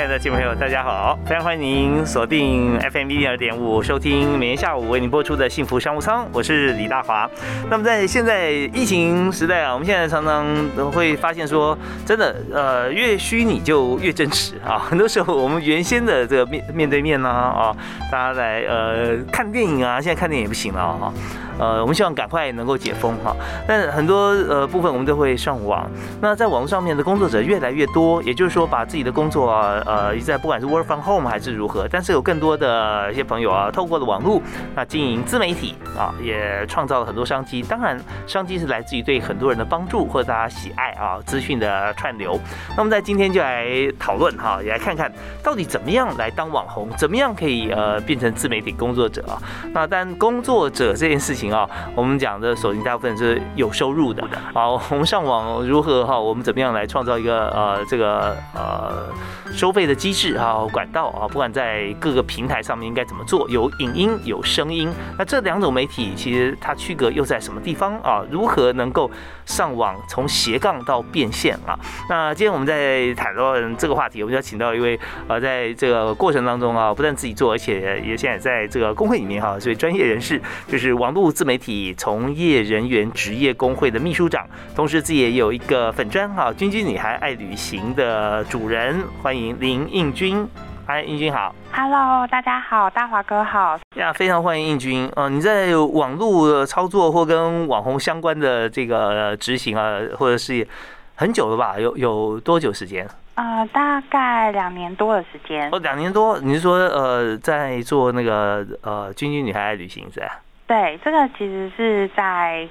亲爱的听众朋友，大家好！非常欢迎您锁定 FM 一零二点五，收听每天下午为您播出的幸福商务舱，我是李大华。那么在现在疫情时代啊，我们现在常常都会发现说，真的，呃，越虚拟就越真实啊。很多时候，我们原先的这个面面对面呢，啊，大家来呃看电影啊，现在看电影也不行了啊。呃，我们希望赶快能够解封哈，但很多呃部分我们都会上网。那在网络上面的工作者越来越多，也就是说，把自己的工作啊，呃，在不管是 work from home 还是如何，但是有更多的一些朋友啊，透过了网络，那经营自媒体啊，也创造了很多商机。当然，商机是来自于对很多人的帮助或者大家喜爱啊，资讯的串流。那么在今天就来讨论哈，也来看看到底怎么样来当网红，怎么样可以呃变成自媒体工作者啊？那但工作者这件事情。啊，我们讲的手机大部分是有收入的。好，我们上网如何哈？我们怎么样来创造一个呃这个呃收费的机制啊管道啊？不管在各个平台上面应该怎么做？有影音有声音，那这两种媒体其实它区隔又在什么地方啊？如何能够上网从斜杠到变现啊？那今天我们在谈论这个话题，我们要请到一位呃在这个过程当中啊，不但自己做，而且也现在在这个工会里面哈，所以专业人士就是网络。自媒体从业人员职业工会的秘书长，同时自己也有一个粉砖哈，君君女孩爱旅行的主人，欢迎林应君。嗨，应君好。Hello，大家好，大华哥好。呀，非常欢迎应君。呃，你在网络操作或跟网红相关的这个执行啊，或者是很久了吧？有有多久时间？啊，大概两年多的时间。哦，两年多。你是说呃，在做那个呃，君君女孩爱旅行是吧？对，这个其实是在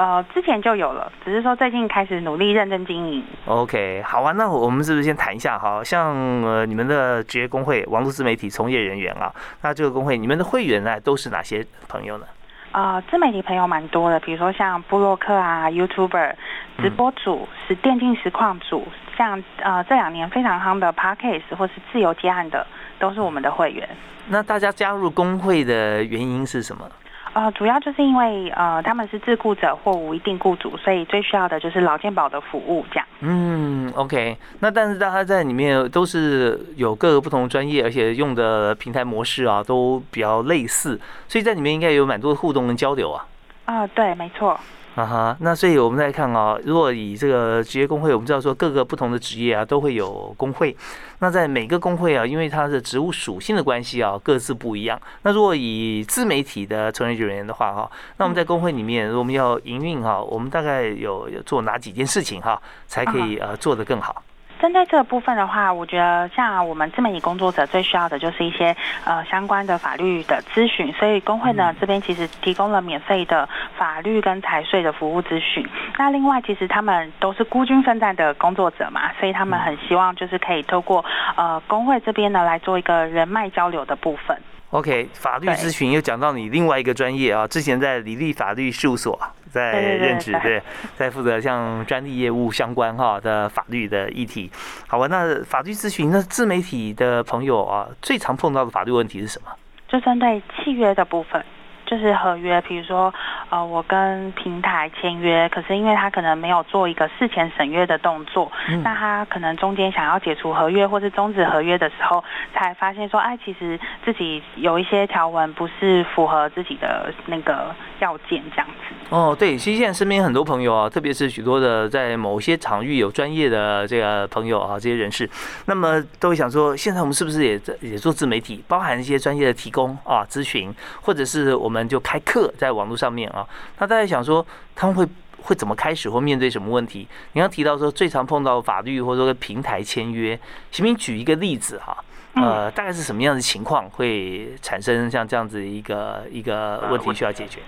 呃之前就有了，只是说最近开始努力认真经营。OK，好啊，那我们是不是先谈一下哈？像呃你们的职业工会网络自媒体从业人员啊，那这个工会你们的会员呢都是哪些朋友呢？啊，自媒体朋友蛮多的，比如说像布洛克啊、YouTuber、直播主、是电竞实况组，像呃这两年非常夯的 Parkcase 或是自由接案的，都是我们的会员。那大家加入工会的原因是什么？呃，主要就是因为呃，他们是自雇者或无一定雇主，所以最需要的就是劳健保的服务，这样。嗯，OK。那但是大家在里面都是有各个不同专业，而且用的平台模式啊，都比较类似，所以在里面应该有蛮多互动跟交流啊。啊，对，没错。啊哈，那所以我们再看啊，如果以这个职业工会，我们知道说各个不同的职业啊都会有工会，那在每个工会啊，因为它的职务属性的关系啊，各自不一样。那如果以自媒体的从业人员的话哈，那我们在工会里面，我们要营运哈，我们大概有做哪几件事情哈，才可以呃做得更好？针对这个部分的话，我觉得像我们自媒体工作者最需要的就是一些呃相关的法律的咨询，所以工会呢这边其实提供了免费的法律跟财税的服务咨询。那另外，其实他们都是孤军奋战的工作者嘛，所以他们很希望就是可以透过呃工会这边呢来做一个人脉交流的部分。OK，法律咨询又讲到你另外一个专业啊，之前在李立法律事务所。在任职对，在负责像专利业务相关哈的法律的议题。好吧，那法律咨询，那自媒体的朋友啊，最常碰到的法律问题是什么？就针对契约的部分。就是合约，比如说，呃，我跟平台签约，可是因为他可能没有做一个事前审阅的动作，那他可能中间想要解除合约或是终止合约的时候，才发现说，哎，其实自己有一些条文不是符合自己的那个要件这样子。哦，对，其实现在身边很多朋友啊，特别是许多的在某些场域有专业的这个朋友啊，这些人士，那么都会想说，现在我们是不是也在也做自媒体，包含一些专业的提供啊咨询，或者是我们。就开课在网络上面啊，那大家想说他们会会怎么开始或面对什么问题？你刚提到说最常碰到法律或者说平台签约，请您举一个例子哈，呃，大概是什么样的情况会产生像这样子一个一个问题需要解决？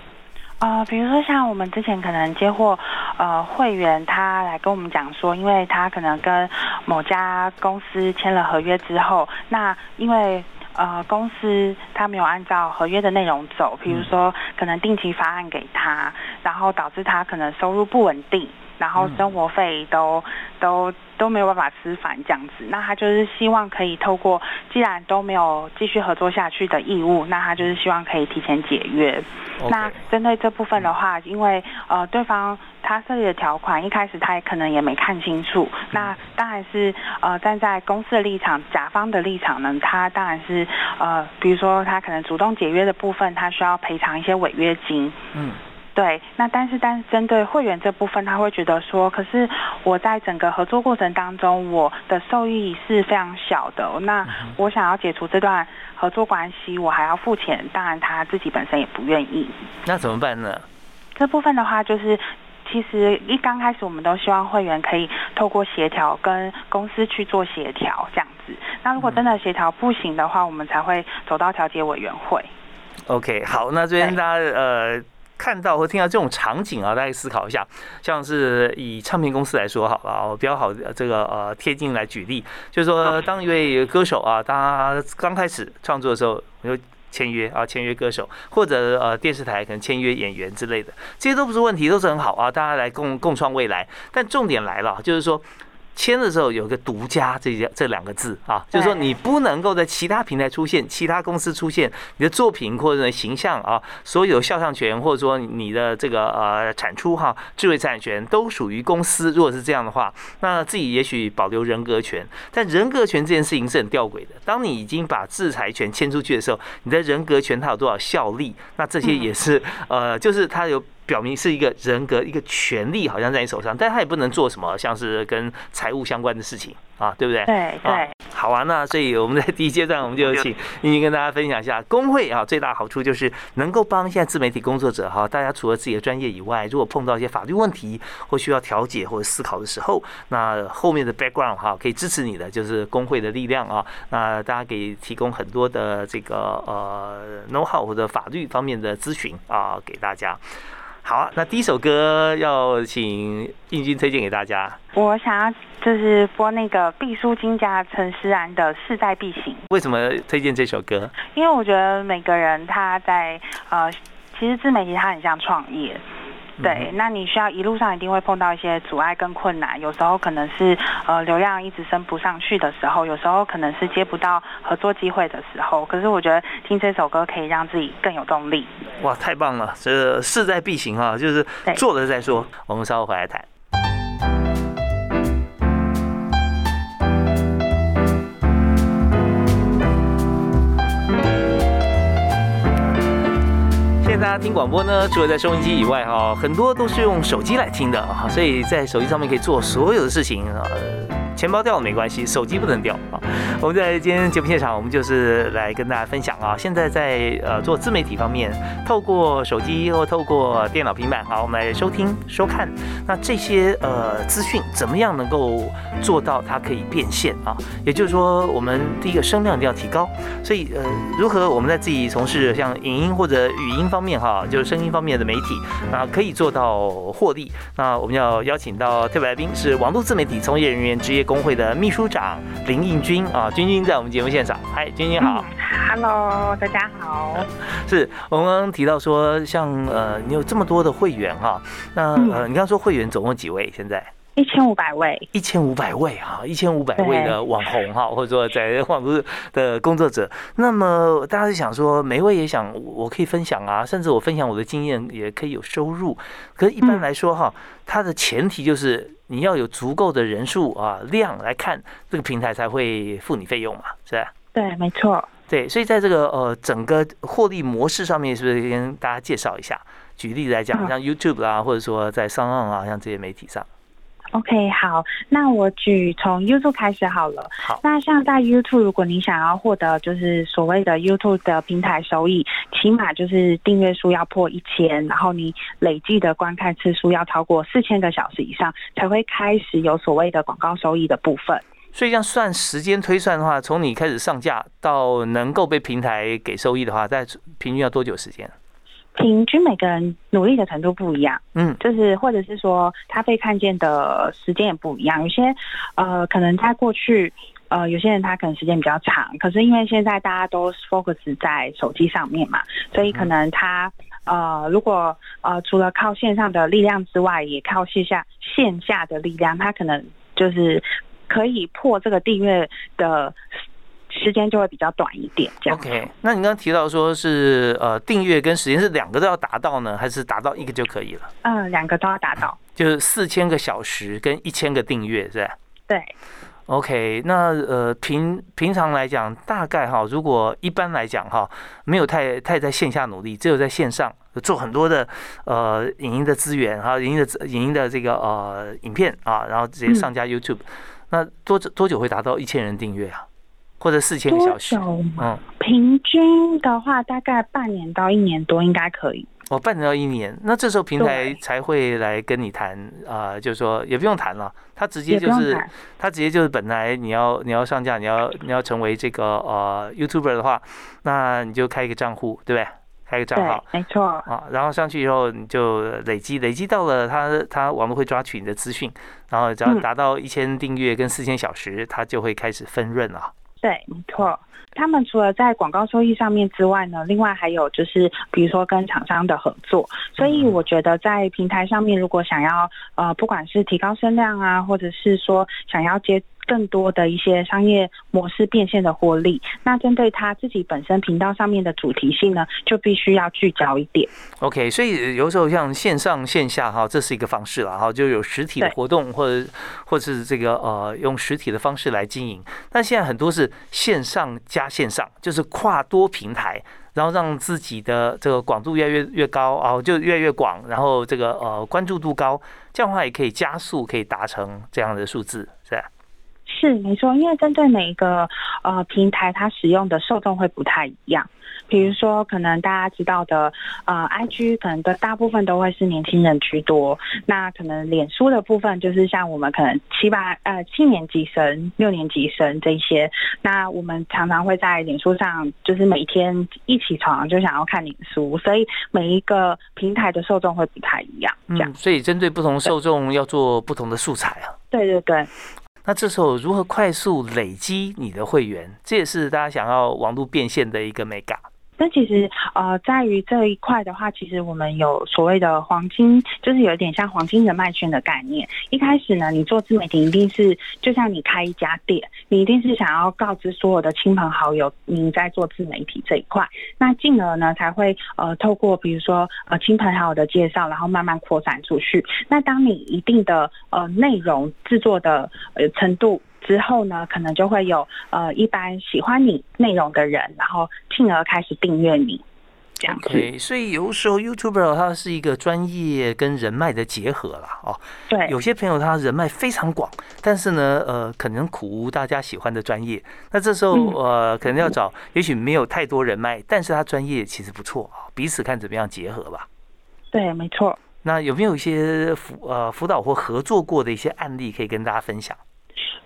呃，比如说像我们之前可能接获呃会员他来跟我们讲说，因为他可能跟某家公司签了合约之后，那因为呃公司他没有按照合约的内容走，比如说可能定期发案给他，然后导致他可能收入不稳定。然后生活费都都都没有办法吃饭这样子，那他就是希望可以透过，既然都没有继续合作下去的义务，那他就是希望可以提前解约。那针对这部分的话，因为呃对方他设立的条款一开始他也可能也没看清楚，那当然是呃站在公司的立场，甲方的立场呢，他当然是呃比如说他可能主动解约的部分，他需要赔偿一些违约金。嗯。对，那但是但是针对会员这部分，他会觉得说，可是我在整个合作过程当中，我的受益是非常小的。那我想要解除这段合作关系，我还要付钱，当然他自己本身也不愿意。那怎么办呢？这部分的话，就是其实一刚开始，我们都希望会员可以透过协调跟公司去做协调这样子。那如果真的协调不行的话，我们才会走到调解委员会。OK，好，那这边大家呃。看到或听到这种场景啊，大家思考一下，像是以唱片公司来说好了，我比较好这个呃贴近来举例，就是说当一位歌手啊，他刚开始创作的时候，就签约啊，签约歌手，或者呃电视台可能签约演员之类的，这些都不是问题，都是很好啊，大家来共共创未来。但重点来了，就是说。签的时候有个独家这些这两个字啊，就是说你不能够在其他平台出现，其他公司出现你的作品或者形象啊，所有肖像权或者说你的这个呃产出哈，智慧财产权都属于公司。如果是这样的话，那自己也许保留人格权，但人格权这件事情是很吊诡的。当你已经把制裁权签出去的时候，你的人格权它有多少效力？那这些也是呃，就是它有。表明是一个人格，一个权利好像在你手上，但他也不能做什么，像是跟财务相关的事情啊，对不对？对对。好啊，那所以我们在第一阶段，我们就请 英英跟大家分享一下工会啊，最大好处就是能够帮现在自媒体工作者哈，大家除了自己的专业以外，如果碰到一些法律问题或需要调解或者思考的时候，那后面的 background 哈可以支持你的就是工会的力量啊，那大家可以提供很多的这个呃 know how 或者法律方面的咨询啊给大家。好啊，那第一首歌要请应君推荐给大家。我想要就是播那个毕书金家陈思然的《势在必行》。为什么推荐这首歌？因为我觉得每个人他在呃，其实自媒体它很像创业。对，那你需要一路上一定会碰到一些阻碍跟困难，有时候可能是呃流量一直升不上去的时候，有时候可能是接不到合作机会的时候。可是我觉得听这首歌可以让自己更有动力。哇，太棒了！这势在必行啊，就是做了再说。我们稍后回来谈。大家听广播呢，除了在收音机以外，哈，很多都是用手机来听的啊，所以在手机上面可以做所有的事情啊。钱包掉了没关系，手机不能掉啊！我们在今天节目现场，我们就是来跟大家分享啊。现在在呃做自媒体方面，透过手机或透过电脑、平板，好，我们来收听、收看。那这些呃资讯怎么样能够做到它可以变现啊？也就是说，我们第一个声量一定要提高。所以呃，如何我们在自己从事像影音或者语音方面哈，就是声音方面的媒体啊，可以做到获利？那我们要邀请到特别来宾是网络自媒体从业人员职业。工会的秘书长林应军啊，君君在我们节目现场，嗨，君君好，Hello，大家好。是我们刚刚提到说，像呃，你有这么多的会员哈，那呃，你刚刚说会员总共几位？现在一千五百位，一千五百位哈，一千五百位的网红哈，或者说在网络的工作者。那么大家是想说，每位也想我可以分享啊，甚至我分享我的经验也可以有收入。可是一般来说哈，它的前提就是。你要有足够的人数啊量来看这个平台才会付你费用嘛，是吧？对，没错。对，所以在这个呃整个获利模式上面，是不是跟大家介绍一下？举例来讲，像 YouTube 啊，或者说在商岸啊，像这些媒体上。OK，好，那我举从 YouTube 开始好了。好，那像在 YouTube，如果你想要获得就是所谓的 YouTube 的平台收益，起码就是订阅数要破一千，然后你累计的观看次数要超过四千个小时以上，才会开始有所谓的广告收益的部分。所以这样算时间推算的话，从你开始上架到能够被平台给收益的话，在平均要多久时间？平均每个人努力的程度不一样，嗯，就是或者是说他被看见的时间也不一样。有些呃，可能在过去呃，有些人他可能时间比较长，可是因为现在大家都 focus 在手机上面嘛，所以可能他呃，如果呃除了靠线上的力量之外，也靠线下线下的力量，他可能就是可以破这个订阅的。时间就会比较短一点，这样。OK，那你刚刚提到说是呃订阅跟时间是两个都要达到呢，还是达到一个就可以了？嗯，两个都要达到，就是四千个小时跟一千个订阅，是吧？对。OK，那呃平平常来讲，大概哈，如果一般来讲哈，没有太太在线下努力，只有在线上做很多的呃影音的资源哈，影音的影音的这个呃影片啊，然后直接上架 YouTube，那多多久会达到一千人订阅啊？或者四千个小时，嗯，平均的话大概半年到一年多应该可以。哦，半年到一年，那这时候平台才会来跟你谈啊，就是说也不用谈了，他直接就是他直接就是本来你要你要上架，你要你要成为这个呃 YouTuber 的话，那你就开一个账户，对不对？开个账号，没错。啊，然后上去以后你就累积累积到了他他网络会抓取你的资讯，然后只要达到一千订阅跟四千小时，他就会开始分润了。对，没错。他们除了在广告收益上面之外呢，另外还有就是，比如说跟厂商的合作。所以我觉得在平台上面，如果想要呃，不管是提高声量啊，或者是说想要接。更多的一些商业模式变现的获利，那针对他自己本身频道上面的主题性呢，就必须要聚焦一点。OK，所以有时候像线上线下哈，这是一个方式了哈，就有实体的活动或者或者是这个呃用实体的方式来经营。但现在很多是线上加线上，就是跨多平台，然后让自己的这个广度越来越越高啊，就越来越广，然后这个呃关注度高，这样的话也可以加速可以达成这样的数字，是没错，因为针对每一个呃平台，它使用的受众会不太一样。比如说，可能大家知道的呃，IG 可能的大部分都会是年轻人居多。那可能脸书的部分，就是像我们可能七八呃七年级生、六年级生这些。那我们常常会在脸书上，就是每天一起床就想要看脸书，所以每一个平台的受众会不太一样。这样，所以针对不同受众要做不同的素材啊。对对对。那这时候如何快速累积你的会员，这也是大家想要网络变现的一个 mega。那其实呃，在于这一块的话，其实我们有所谓的黄金，就是有点像黄金人脉圈的概念。一开始呢，你做自媒体一定是就像你开一家店，你一定是想要告知所有的亲朋好友你在做自媒体这一块，那进而呢才会呃透过比如说呃亲朋好友的介绍，然后慢慢扩散出去。那当你一定的呃内容制作的呃程度。之后呢，可能就会有呃一般喜欢你内容的人，然后进而开始订阅你，这样子。所以有时候 YouTuber 它是一个专业跟人脉的结合啦哦。对。有些朋友他人脉非常广，但是呢，呃，可能苦无大家喜欢的专业。那这时候呃，可能要找，也许没有太多人脉，但是他专业其实不错啊，彼此看怎么样结合吧。对，没错。那有没有一些辅呃辅导或合作过的一些案例可以跟大家分享？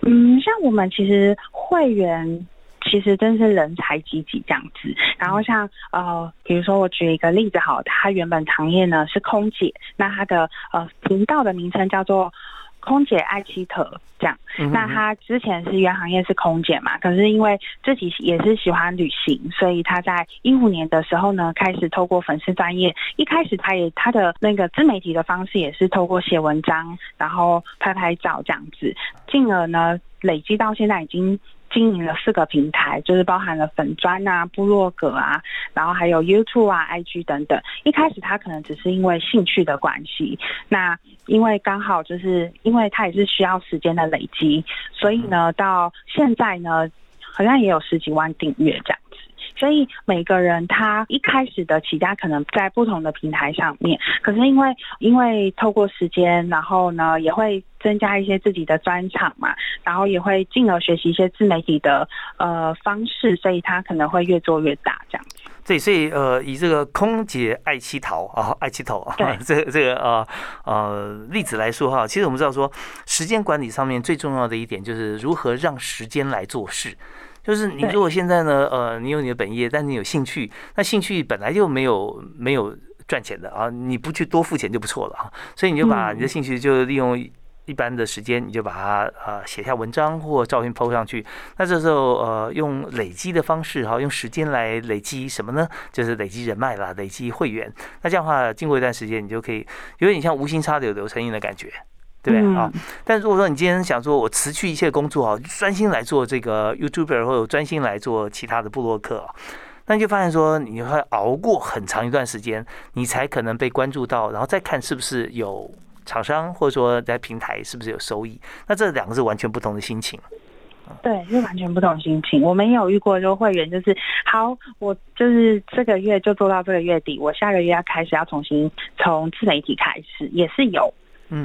嗯，像我们其实会员其实真是人才济济这样子。然后像呃，比如说我举一个例子好，他原本行业呢是空姐，那他的呃频道的名称叫做。空姐艾希特这样，那他之前是原行业是空姐嘛，可是因为自己也是喜欢旅行，所以他在一五年的时候呢，开始透过粉丝专业，一开始他也他的那个自媒体的方式也是透过写文章，然后拍拍照这样子，进而呢累积到现在已经。经营了四个平台，就是包含了粉砖啊、部落格啊，然后还有 YouTube 啊、IG 等等。一开始他可能只是因为兴趣的关系，那因为刚好就是因为他也是需要时间的累积，所以呢，到现在呢，好像也有十几万订阅这样。所以每个人他一开始的起家可能在不同的平台上面，可是因为因为透过时间，然后呢也会增加一些自己的专场嘛，然后也会进而学习一些自媒体的呃方式，所以他可能会越做越大这样子。对，所以呃以这个空姐爱七桃啊爱七桃啊这 这个呃呃例子来说哈，其实我们知道说时间管理上面最重要的一点就是如何让时间来做事。就是你如果现在呢，呃，你有你的本业，但你有兴趣，那兴趣本来就没有没有赚钱的啊，你不去多付钱就不错了啊。所以你就把你的兴趣就利用一般的时间，你就把它呃写下文章或照片 PO 上去。那这时候呃用累积的方式哈，用时间来累积什么呢？就是累积人脉啦，累积会员。那这样的话，经过一段时间，你就可以有点像无心插柳柳成荫的感觉。对不对啊？但如果说你今天想说，我辞去一切工作啊，专心来做这个 YouTuber，或者专心来做其他的部落客啊，那你就发现说，你会熬过很长一段时间，你才可能被关注到，然后再看是不是有厂商，或者说在平台是不是有收益。那这两个是完全不同的心情。对，是完全不同心情。我们也有遇过，就会员就是好，我就是这个月就做到这个月底，我下个月要开始要重新从自媒体开始，也是有。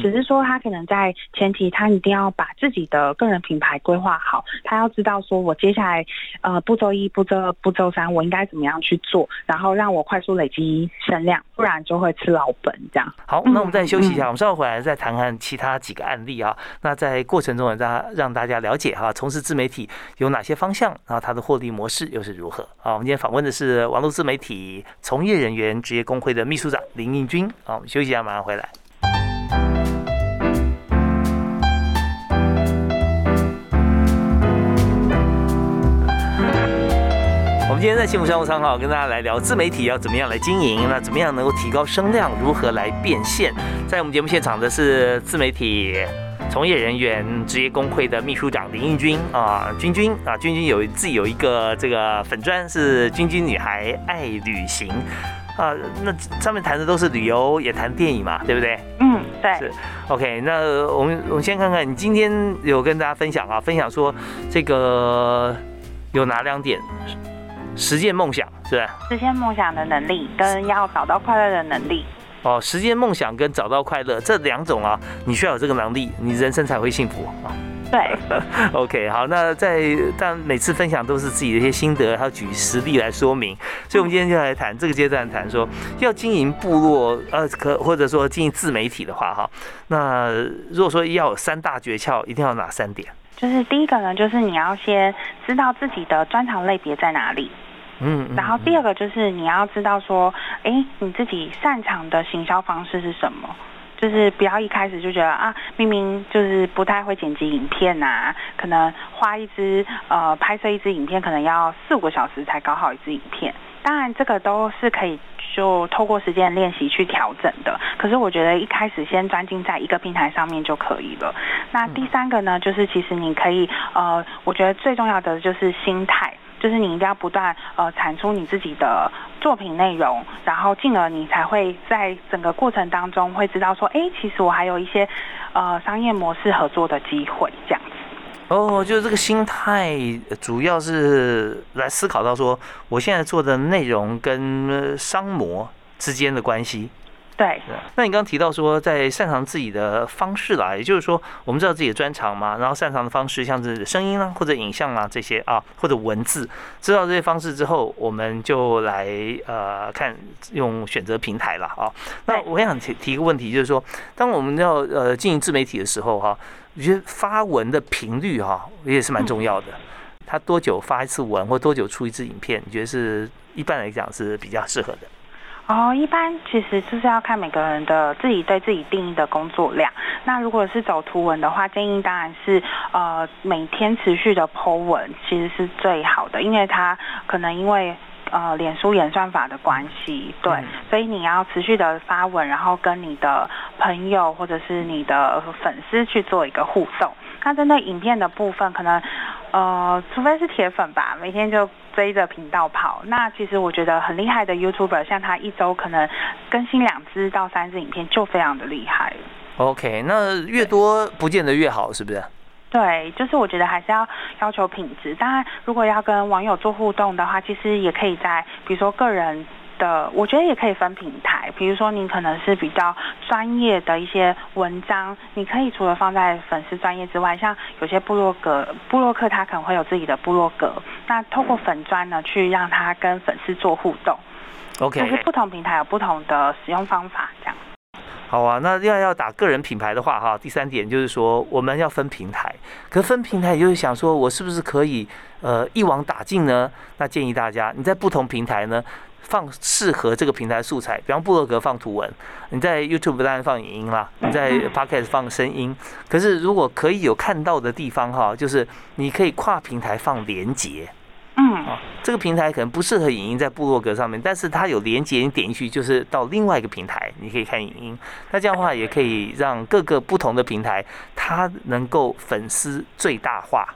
只是说他可能在前提，他一定要把自己的个人品牌规划好，他要知道说我接下来呃步骤一、步骤二步骤三我应该怎么样去做，然后让我快速累积声量，不然就会吃老本这样。好，那我们再休息一下，我们稍后回来再谈谈其他几个案例啊。那在过程中让大家让大家了解哈，从事自媒体有哪些方向，然后它的获利模式又是如何？好，我们今天访问的是网络自媒体从业人员职业工会的秘书长林应军。好，我们休息一下，马上回来。今天在幸福商务舱哈，跟大家来聊自媒体要怎么样来经营，那怎么样能够提高声量，如何来变现？在我们节目现场的是自媒体从业人员职业工会的秘书长林应军啊，君君啊，君君有自己有一个这个粉砖是君君女孩爱旅行啊，那上面谈的都是旅游，也谈电影嘛，对不对？嗯，对。是 OK，那我们我们先看看你今天有跟大家分享啊，分享说这个有哪两点？实现梦想是吧？实现梦想的能力跟要找到快乐的能力。哦，实现梦想跟找到快乐这两种啊，你需要有这个能力，你人生才会幸福啊。对。OK，好，那在但每次分享都是自己的一些心得，还要举实例来说明。所以，我们今天就来谈这个阶段，谈说要经营部落，呃，可或者说经营自媒体的话，哈，那如果说要有三大诀窍，一定要哪三点？就是第一个呢，就是你要先知道自己的专长类别在哪里。嗯，然后第二个就是你要知道说，哎，你自己擅长的行销方式是什么？就是不要一开始就觉得啊，明明就是不太会剪辑影片呐，可能花一支呃拍摄一支影片可能要四五个小时才搞好一支影片。当然这个都是可以就透过时间练习去调整的。可是我觉得一开始先专精在一个平台上面就可以了。那第三个呢，就是其实你可以呃，我觉得最重要的就是心态。就是你一定要不断呃产出你自己的作品内容，然后进而你才会在整个过程当中会知道说，哎，其实我还有一些呃商业模式合作的机会这样子。哦，就是这个心态主要是来思考到说，我现在做的内容跟商模之间的关系。对，那你刚刚提到说，在擅长自己的方式啦，也就是说，我们知道自己的专长嘛，然后擅长的方式，像是声音啦，或者影像啊这些啊，或者文字，知道这些方式之后，我们就来呃看用选择平台了啊。那我想提提一个问题，就是说，当我们要呃经营自媒体的时候哈，我觉得发文的频率哈也是蛮重要的。他多久发一次文，或多久出一支影片，你觉得是一般来讲是比较适合的？哦，一般其实就是要看每个人的自己对自己定义的工作量。那如果是走图文的话，建议当然是呃每天持续的 Po 文，其实是最好的，因为它可能因为呃脸书演算法的关系，对，所以你要持续的发文，然后跟你的朋友或者是你的粉丝去做一个互动。那针对影片的部分，可能呃除非是铁粉吧，每天就。追着频道跑，那其实我觉得很厉害的 YouTuber，像他一周可能更新两支到三支影片，就非常的厉害 OK，那越多不见得越好，是不是？对，就是我觉得还是要要求品质。当然，如果要跟网友做互动的话，其实也可以在比如说个人。的，我觉得也可以分平台，比如说你可能是比较专业的一些文章，你可以除了放在粉丝专业之外，像有些部落格、部落客他可能会有自己的部落格，那透过粉专呢，去让他跟粉丝做互动。OK，就是不同平台有不同的使用方法，这样。好啊，那要要打个人品牌的话，哈，第三点就是说我们要分平台，可分平台就是想说我是不是可以呃一网打尽呢？那建议大家你在不同平台呢。放适合这个平台素材，比方部落格放图文，你在 YouTube 当然放影音啦，你在 Podcast 放声音。可是如果可以有看到的地方哈，就是你可以跨平台放连接。嗯，啊，这个平台可能不适合影音在部落格上面，但是它有连接，你点进去就是到另外一个平台，你可以看影音。那这样的话也可以让各个不同的平台它能够粉丝最大化。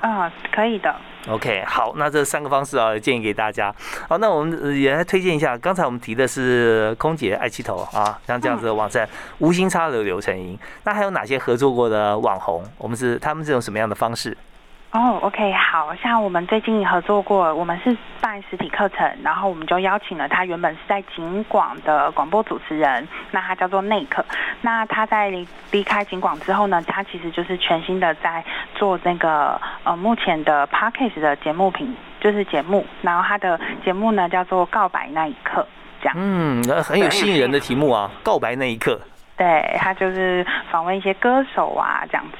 啊，可以的。OK，好，那这三个方式啊，建议给大家。好，那我们也来推荐一下。刚才我们提的是空姐爱气头啊，像这样子的网站，无心插柳柳成荫。那还有哪些合作过的网红？我们是他们这种什么样的方式？哦，OK，好像我们最近合作过，我们是办实体课程，然后我们就邀请了他原本是在景广的广播主持人，那他叫做内克，那他在离离开景广之后呢，他其实就是全新的在做那个呃目前的 Podcast 的节目品，就是节目，然后他的节目呢叫做告白那一刻，这样，嗯，很有吸引人的题目啊，告白那一刻，对他就是访问一些歌手啊这样子。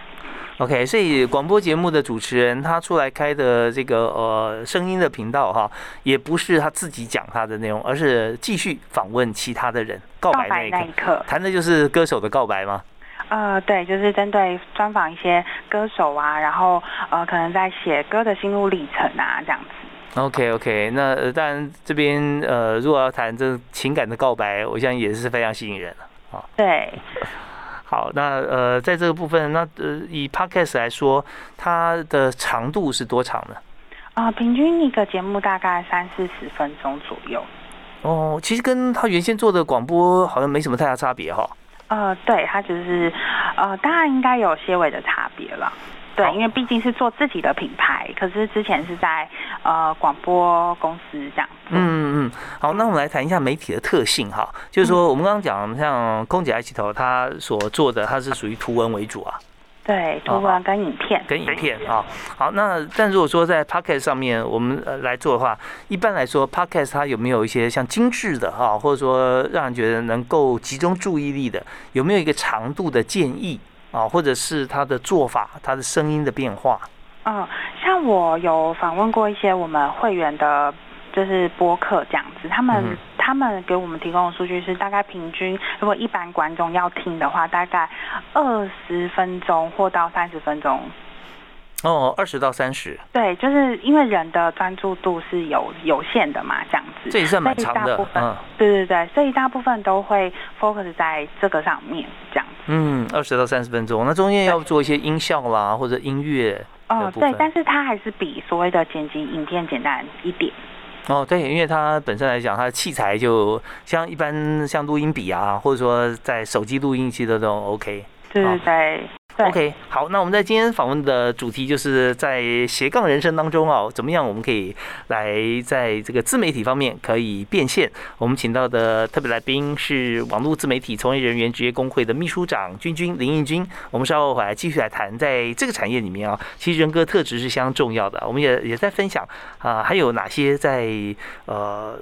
OK，所以广播节目的主持人他出来开的这个呃声音的频道哈，也不是他自己讲他的内容，而是继续访问其他的人，告白那一刻，谈的就是歌手的告白吗？呃，对，就是针对专访一些歌手啊，然后呃可能在写歌的心路历程啊这样子。OK OK，那当然这边呃如果要谈这情感的告白，我相信也是非常吸引人的啊。对。好，那呃，在这个部分，那呃，以 podcast 来说，它的长度是多长呢？啊，平均一个节目大概三四十分钟左右。哦，其实跟他原先做的广播好像没什么太大差别哈。呃，对，它只是呃，当然应该有些微的差别了。对，因为毕竟是做自己的品牌，可是之前是在呃广播公司这样。嗯嗯，好，那我们来谈一下媒体的特性哈，就是说我们刚刚讲像空姐爱奇头，它所做的它是属于图文为主啊。对，图文跟影片。跟影片啊，好，那但如果说在 Podcast 上面我们来做的话，一般来说 Podcast 它有没有一些像精致的哈，或者说让人觉得能够集中注意力的，有没有一个长度的建议？啊，或者是他的做法，他的声音的变化。嗯，像我有访问过一些我们会员的，就是播客这样子，他们他们给我们提供的数据是，大概平均如果一般观众要听的话，大概二十分钟或到三十分钟。哦，二十到三十。对，就是因为人的专注度是有有限的嘛，这样子。这也算蛮长的。嗯，对对对，所以大部分都会 focus 在这个上面，这样子。嗯，二十到三十分钟，那中间要做一些音效啦，或者音乐。哦，对，但是它还是比所谓的剪辑影片简单一点。哦，对，因为它本身来讲，它的器材就像一般像录音笔啊，或者说在手机录音器的都 OK。对对对。OK，好，那我们在今天访问的主题就是在斜杠人生当中啊，怎么样我们可以来在这个自媒体方面可以变现？我们请到的特别来宾是网络自媒体从业人员职业工会的秘书长君君林应君。我们稍后回来继续来谈，在这个产业里面啊，其实人格特质是相当重要的。我们也也在分享啊，还有哪些在呃。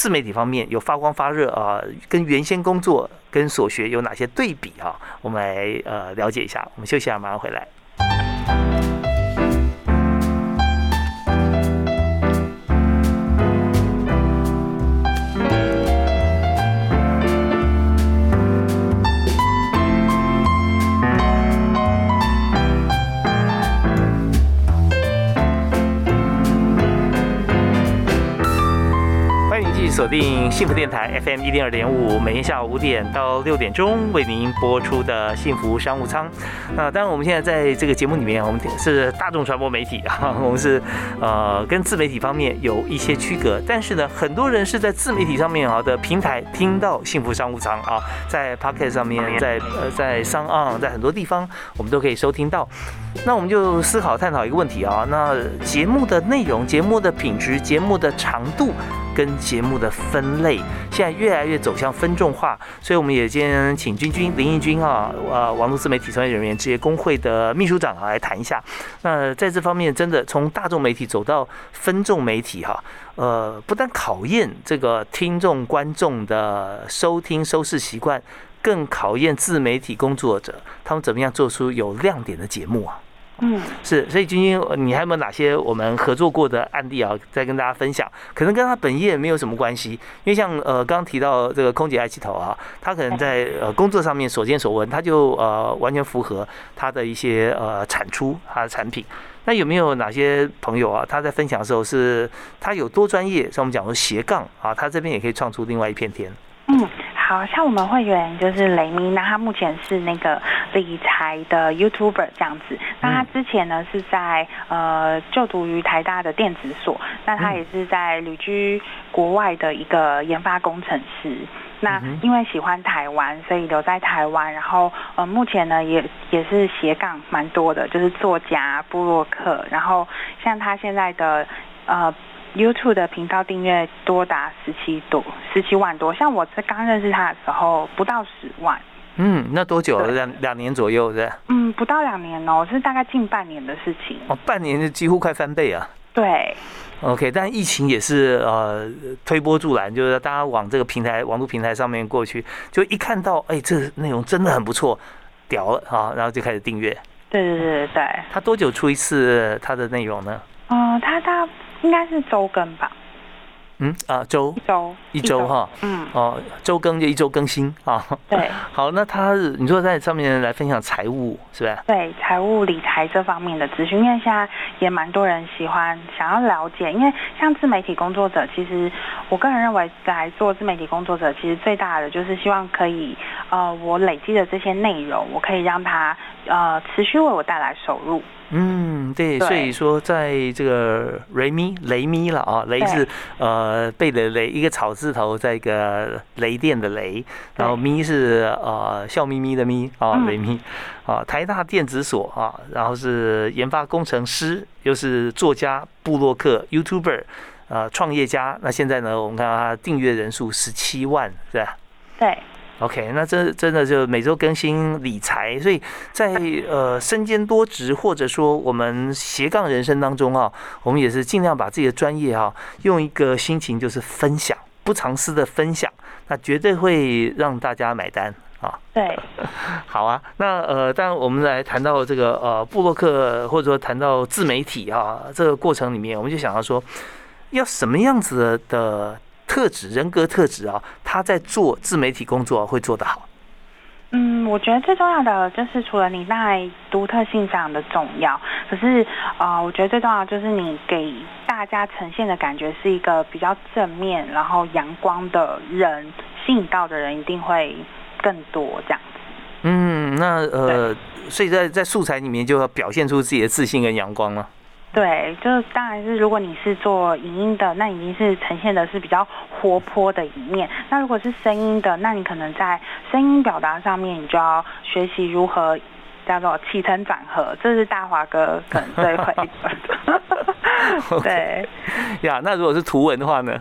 自媒体方面有发光发热啊，跟原先工作跟所学有哪些对比啊？我们来呃了解一下。我们休息一下，马上回来。锁定幸福电台 FM 一零二点五，每天下午五点到六点钟为您播出的幸福商务舱。那当然，我们现在在这个节目里面，我们是大众传播媒体啊，我们是呃跟自媒体方面有一些区隔。但是呢，很多人是在自媒体上面啊的平台听到幸福商务舱啊，在 Pocket 上面，在呃在商岸，在很多地方我们都可以收听到。那我们就思考探讨一个问题啊，那节目的内容、节目的品质、节目的长度。跟节目的分类，现在越来越走向分众化，所以我们也今天请君君林义君啊，呃，网络自媒体从业人员职业工会的秘书长啊，来谈一下。那在这方面，真的从大众媒体走到分众媒体哈，呃，不但考验这个听众观众的收听收视习惯，更考验自媒体工作者他们怎么样做出有亮点的节目啊。嗯，是，所以君君，你还有没有哪些我们合作过的案例啊？再跟大家分享，可能跟他本业没有什么关系，因为像呃刚刚提到这个空姐爱气头啊，他可能在呃工作上面所见所闻，他就呃完全符合他的一些呃产出他的产品。那有没有哪些朋友啊？他在分享的时候是，他有多专业？像我们讲说斜杠啊，他这边也可以创出另外一片天。嗯，好像我们会员就是雷咪，那他目前是那个理财的 YouTuber 这样子。那他之前呢是在呃就读于台大的电子所，那他也是在旅居国外的一个研发工程师。那因为喜欢台湾，所以留在台湾。然后呃，目前呢也也是斜杠蛮多的，就是作家、布洛克。然后像他现在的呃 YouTube 的频道订阅多达十七多十七万多。像我这刚认识他的时候不到十万。嗯，那多久了？两两年左右是？嗯，不到两年哦，是大概近半年的事情。哦，半年就几乎快翻倍啊。对。OK，但疫情也是呃推波助澜，就是大家往这个平台、网络平台上面过去，就一看到哎，这内容真的很不错，屌了啊，然后就开始订阅。对对对对他多久出一次他的内容呢？嗯，他他应该是周更吧。嗯啊，周一周一周哈，嗯哦，周更就一周更新啊。对，好，那他你说在上面来分享财务是吧？对，财务理财这方面的资讯，因为现在也蛮多人喜欢想要了解，因为像自媒体工作者，其实我个人认为在做自媒体工作者，其实最大的就是希望可以呃，我累积的这些内容，我可以让它呃持续为我带来收入。嗯，对，所以说在这个雷咪雷咪了啊，雷是呃贝雷雷，一个草字头，在一个雷电的雷，然后咪是呃笑眯眯的咪啊，雷咪啊，台大电子所啊，然后是研发工程师，又是作家、布洛克、YouTuber，呃，创业家。那现在呢，我们看到他订阅人数十七万，是吧？对。OK，那这真的就每周更新理财，所以在呃身兼多职或者说我们斜杠人生当中啊，我们也是尽量把自己的专业哈，用一个心情就是分享，不藏私的分享，那绝对会让大家买单啊。对，好啊，那呃，当然我们来谈到这个呃布洛克或者说谈到自媒体啊这个过程里面，我们就想到说要什么样子的。特质人格特质啊，他在做自媒体工作会做得好。嗯，我觉得最重要的就是除了你那独特性上的重要，可是啊，我觉得最重要就是你给大家呈现的感觉是一个比较正面，然后阳光的人，吸引到的人一定会更多这样子。嗯，那呃，所以在在素材里面就要表现出自己的自信跟阳光了。对，就是当然是，如果你是做影音的，那已经是呈现的是比较活泼的一面。那如果是声音的，那你可能在声音表达上面，你就要学习如何叫做起承转合，这是大华哥可能最会。对呀，那如果是图文的话呢？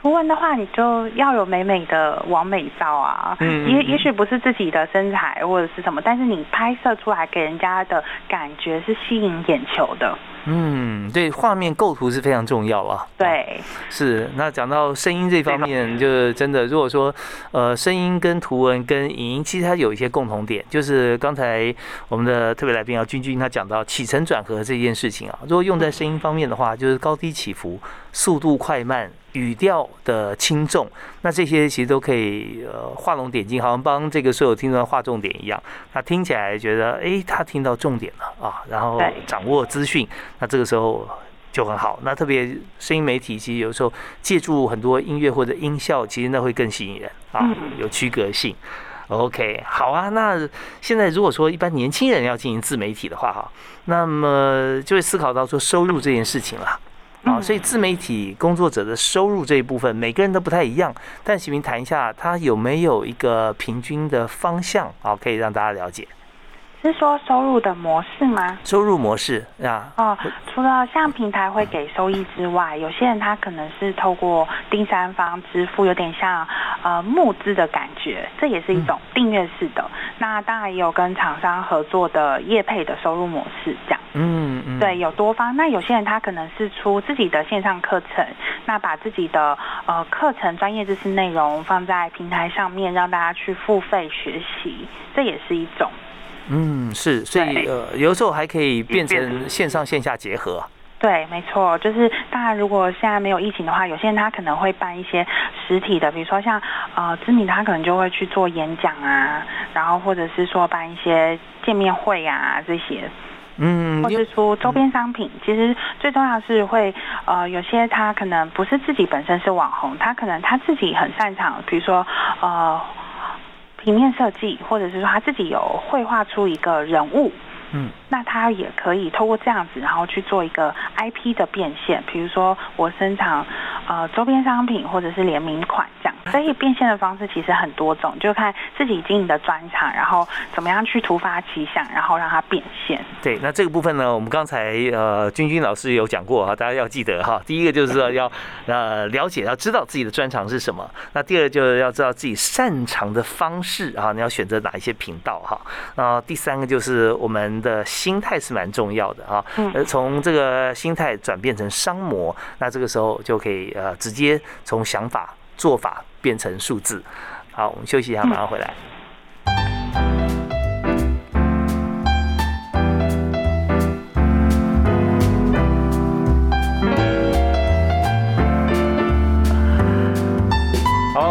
图文的话，你就要有美美的完美照啊。嗯。也也许不是自己的身材或者是什么，但是你拍摄出来给人家的感觉是吸引眼球的。嗯，对，画面构图是非常重要啊。对，是。那讲到声音这方面，就是真的，如果说呃，声音跟图文跟影音，其实它有一些共同点，就是刚才我们的特别来宾啊，君君他讲到起承转合这件事情啊，如果用在声音方面的话，就是高低起伏、速度快慢、语调的轻重，那这些其实都可以呃画龙点睛，好像帮这个所有听众画重点一样。那听起来觉得，哎，他听到重点了啊，然后掌握资讯。那这个时候就很好。那特别声音媒体，其实有时候借助很多音乐或者音效，其实那会更吸引人啊，有区隔性。OK，好啊。那现在如果说一般年轻人要进行自媒体的话，哈，那么就会思考到说收入这件事情了啊。所以自媒体工作者的收入这一部分，每个人都不太一样。但请您谈一下，他有没有一个平均的方向啊，可以让大家了解。是说收入的模式吗？收入模式啊。哦，除了像平台会给收益之外，有些人他可能是透过第三方支付，有点像呃募资的感觉，这也是一种订阅式的。那当然也有跟厂商合作的业配的收入模式，这样。嗯嗯。对，有多方。那有些人他可能是出自己的线上课程，那把自己的呃课程专业知识内容放在平台上面，让大家去付费学习，这也是一种。嗯，是，所以呃，有的时候还可以变成线上线下结合。对，没错，就是当然，如果现在没有疫情的话，有些人他可能会办一些实体的，比如说像呃知名，他可能就会去做演讲啊，然后或者是说办一些见面会啊这些，嗯，或是说周边商品。其实最重要是会呃有些他可能不是自己本身是网红，他可能他自己很擅长，比如说呃平面设计，或者是说他自己有绘画出一个人物。嗯，那他也可以透过这样子，然后去做一个 IP 的变现，比如说我生产呃周边商品或者是联名款这样，所以变现的方式其实很多种，就看自己经营的专长，然后怎么样去突发奇想，然后让它变现。对，那这个部分呢，我们刚才呃君君老师有讲过哈，大家要记得哈，第一个就是说要 呃了解，要知道自己的专长是什么，那第二就是要知道自己擅长的方式啊，你要选择哪一些频道哈，那第三个就是我们。的心态是蛮重要的啊，呃，从这个心态转变成商模，那这个时候就可以呃直接从想法做法变成数字。好，我们休息一下，马上回来。好，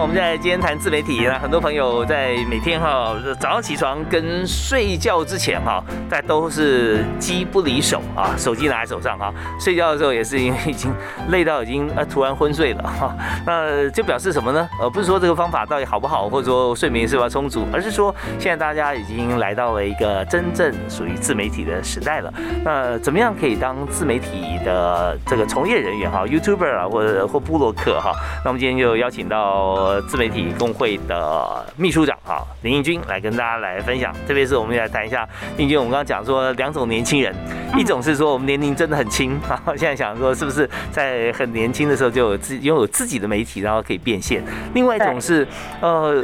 我们在今天谈自媒体那很多朋友在每天哈早上起床跟睡觉之前哈，大家都是机不离手啊，手机拿在手上哈。睡觉的时候也是因为已经累到已经呃突然昏睡了哈，那就表示什么呢？呃，不是说这个方法到底好不好，或者说睡眠是否充足，而是说现在大家已经来到了一个真正属于自媒体的时代了。那怎么样可以当自媒体的这个从业人员哈，YouTuber 啊，或者或布洛克哈？那我们今天就邀请到。呃，自媒体工会的秘书长啊林应军来跟大家来分享，特别是我们来谈一下应军。我们刚刚讲说两种年轻人，一种是说我们年龄真的很轻啊，现在想说是不是在很年轻的时候就有自拥有自己的媒体，然后可以变现；另外一种是呃。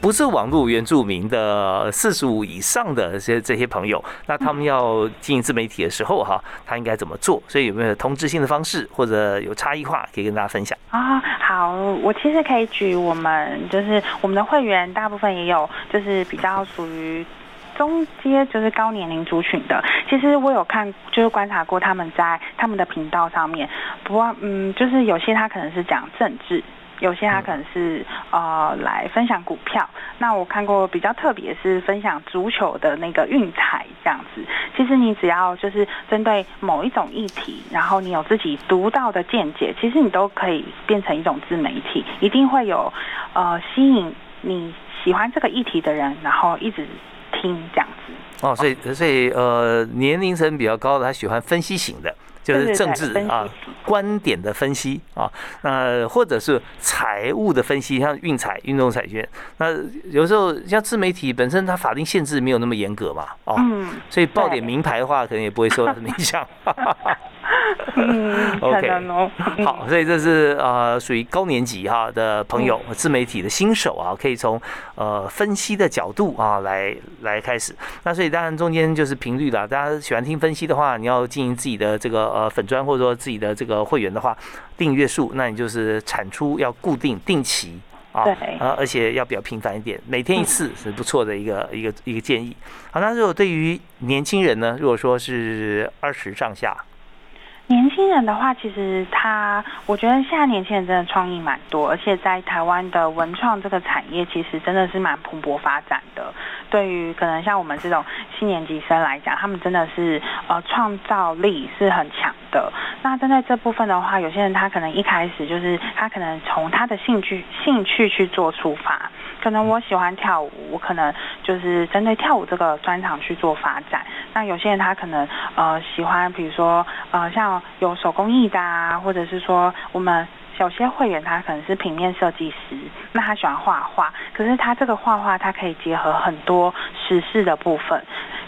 不是网络原住民的四十五以上的这些这些朋友，那他们要经营自媒体的时候哈，他应该怎么做？所以有没有同质性的方式或者有差异化可以跟大家分享啊？好，我其实可以举我们就是我们的会员大部分也有就是比较属于中阶就是高年龄族群的。其实我有看就是观察过他们在他们的频道上面，不过嗯，就是有些他可能是讲政治。有些他可能是呃来分享股票，那我看过比较特别是分享足球的那个运彩这样子。其实你只要就是针对某一种议题，然后你有自己独到的见解，其实你都可以变成一种自媒体，一定会有呃吸引你喜欢这个议题的人，然后一直听这样子。哦，所以所以呃年龄层比较高的，他喜欢分析型的。就是政治啊，观点的分析啊，那或者是财务的分析，像运彩、运动彩券。那有时候像自媒体本身，它法定限制没有那么严格嘛，哦，所以报点名牌的话，可能也不会受到什么影响。嗯，OK，好，所以这是呃属于高年级哈的朋友，自媒体的新手啊，可以从呃分析的角度啊来来开始。那所以当然中间就是频率啦，大家喜欢听分析的话，你要经营自己的这个呃粉砖或者说自己的这个会员的话，订阅数，那你就是产出要固定定期啊，对，呃而且要比较频繁一点，每天一次是不错的一个一个一个建议。好，那如果对于年轻人呢，如果说是二十上下。年轻人的话，其实他，我觉得现在年轻人真的创意蛮多，而且在台湾的文创这个产业，其实真的是蛮蓬勃发展的。对于可能像我们这种七年级生来讲，他们真的是呃创造力是很强的。那针对这部分的话，有些人他可能一开始就是他可能从他的兴趣兴趣去做出发。可能我喜欢跳舞，我可能就是针对跳舞这个专长去做发展。那有些人他可能呃喜欢，比如说呃像有手工艺的啊，或者是说我们有些会员他可能是平面设计师，那他喜欢画画，可是他这个画画他可以结合很多实事的部分。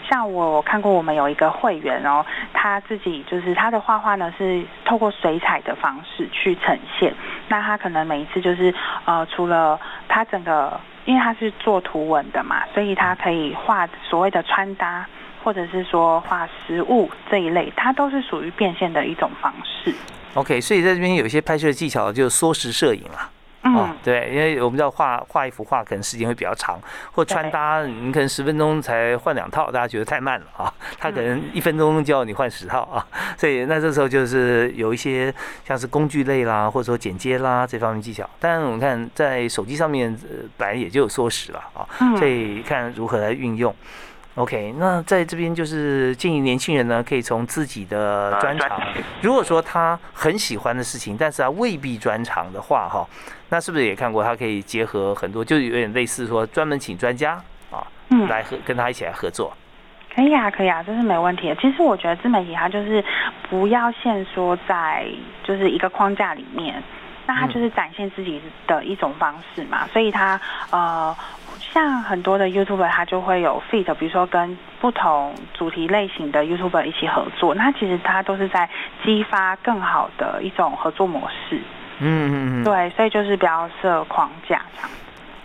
像我看过我们有一个会员哦，他自己就是他的画画呢是透过水彩的方式去呈现。那他可能每一次就是呃除了他整个，因为他是做图文的嘛，所以他可以画所谓的穿搭，或者是说画实物这一类，它都是属于变现的一种方式。OK，所以在这边有一些拍摄技巧，就是缩时摄影啊。哦，对，因为我们知道画画一幅画可能时间会比较长，或穿搭你可能十分钟才换两套，大家觉得太慢了啊。他可能一分钟就要你换十套啊，所以那这时候就是有一些像是工具类啦，或者说剪接啦这方面技巧。但我们看在手机上面呃本来也就有缩时了啊，所以看如何来运用。OK，那在这边就是建议年轻人呢，可以从自己的专长，如果说他很喜欢的事情，但是他未必专长的话，哈，那是不是也看过他可以结合很多，就有点类似说专门请专家啊，来和跟他一起来合作。可以啊，可以啊，这是没问题的。其实我觉得自媒体它就是不要限缩在就是一个框架里面，那它就是展现自己的一种方式嘛，所以它呃。像很多的 YouTuber，他就会有 feat，比如说跟不同主题类型的 YouTuber 一起合作，那其实他都是在激发更好的一种合作模式。嗯嗯嗯。对，所以就是不要设框架这样。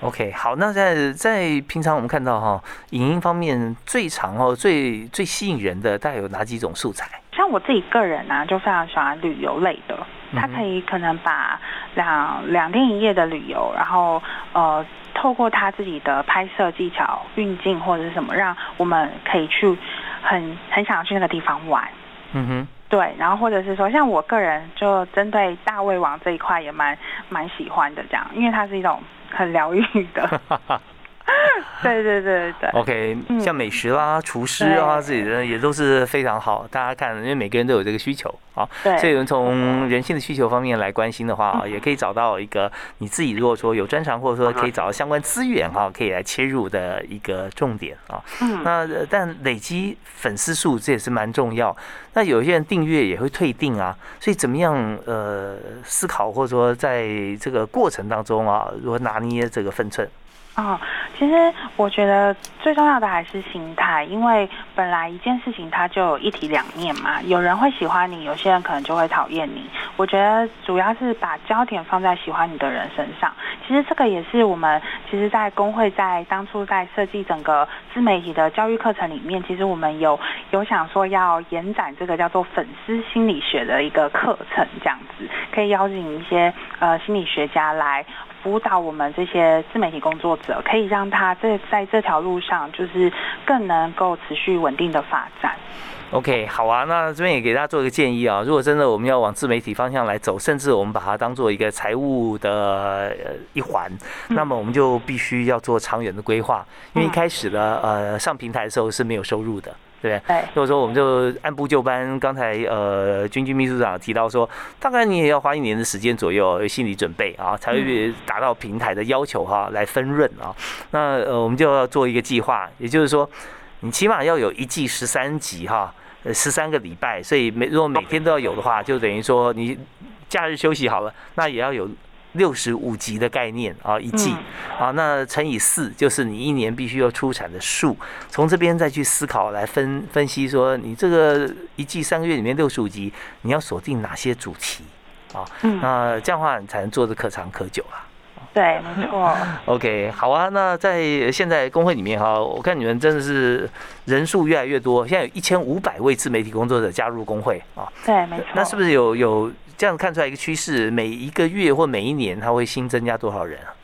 OK，好，那在在平常我们看到哈，影音方面最长哦、最最吸引人的大概有哪几种素材？像我自己个人呢，就非常喜欢旅游类的，他可以可能把两两天一夜的旅游，然后呃。透过他自己的拍摄技巧、运镜或者是什么，让我们可以去很很想去那个地方玩。嗯哼，对，然后或者是说，像我个人就针对大胃王这一块也蛮蛮喜欢的，这样，因为它是一种很疗愈的。对对对对，OK，像美食啦、厨师啊，自己的也都是非常好。大家看，因为每个人都有这个需求啊，所以我们从人性的需求方面来关心的话啊，也可以找到一个你自己如果说有专长，或者说可以找到相关资源哈，可以来切入的一个重点啊。嗯，那但累积粉丝数这也是蛮重要。那有些人订阅也会退订啊，所以怎么样呃思考或者说在这个过程当中啊，如何拿捏这个分寸？哦，其实我觉得最重要的还是心态，因为本来一件事情它就有一体两面嘛，有人会喜欢你，有些人可能就会讨厌你。我觉得主要是把焦点放在喜欢你的人身上。其实这个也是我们其实，在工会在当初在设计整个自媒体的教育课程里面，其实我们有有想说要延展这个叫做粉丝心理学的一个课程，这样子可以邀请一些呃心理学家来。辅导我们这些自媒体工作者，可以让他在在这条路上，就是更能够持续稳定的发展。OK，好啊，那这边也给大家做一个建议啊，如果真的我们要往自媒体方向来走，甚至我们把它当做一个财务的一环，那么我们就必须要做长远的规划，因为一开始呢，呃，上平台的时候是没有收入的。对，如果说我们就按部就班，刚才呃，军军秘书长提到说，大概你也要花一年的时间左右有心理准备啊，才会达到平台的要求哈，来分润啊。那呃，我们就要做一个计划，也就是说，你起码要有一季十三集哈，呃，十三个礼拜，所以每如果每天都要有的话，就等于说你假日休息好了，那也要有。六十五集的概念啊，一季啊，那乘以四就是你一年必须要出产的数。从这边再去思考来分分析，说你这个一季三个月里面六十五集，你要锁定哪些主题啊？那这样的话你才能做的可长可久啊。对，没错。OK，好啊。那在现在工会里面哈，我看你们真的是人数越来越多，现在有一千五百位自媒体工作者加入工会啊。对，没错。那是不是有有？这样看出来一个趋势，每一个月或每一年，它会新增加多少人啊？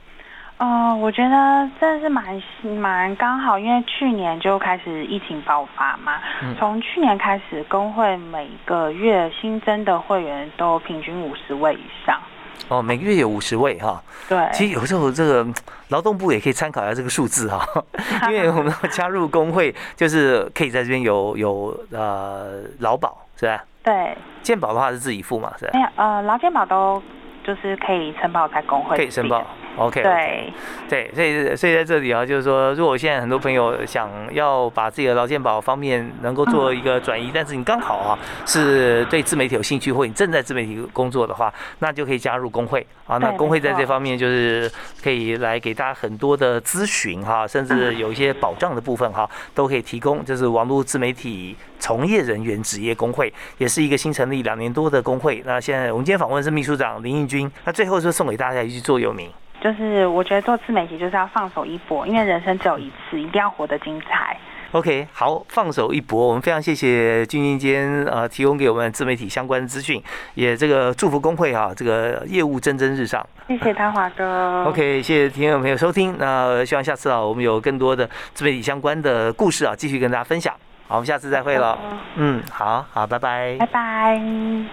哦，我觉得真的是蛮蛮刚好，因为去年就开始疫情爆发嘛，从去年开始，工会每个月新增的会员都平均五十位以上。哦，每个月有五十位哈。对。其实有时候这个劳动部也可以参考一下这个数字哈，因为我们加入工会，就是可以在这边有有呃劳保，是吧？对，健保的话是自己付嘛，是？没有，呃，劳健保都就是可以申报在工会，可以申报。OK，对，对，所以所以在这里啊，就是说，如果现在很多朋友想要把自己的劳健保方面能够做一个转移，但是你刚好啊是对自媒体有兴趣，或你正在自媒体工作的话，那就可以加入工会啊。那工会在这方面就是可以来给大家很多的咨询哈，甚至有一些保障的部分哈，都可以提供。就是网络自媒体从业人员职业工会，也是一个新成立两年多的工会。那现在我们今天访问是秘书长林义军，那最后是送给大家一句座右铭。就是我觉得做自媒体就是要放手一搏，因为人生只有一次，一定要活得精彩。OK，好，放手一搏。我们非常谢谢君君间呃提供给我们自媒体相关的资讯，也这个祝福工会啊，这个业务蒸蒸日上。谢谢他华哥。OK，谢谢听众朋友收听。那希望下次啊，我们有更多的自媒体相关的故事啊，继续跟大家分享。好，我们下次再会了。嗯，好好，拜拜。拜拜。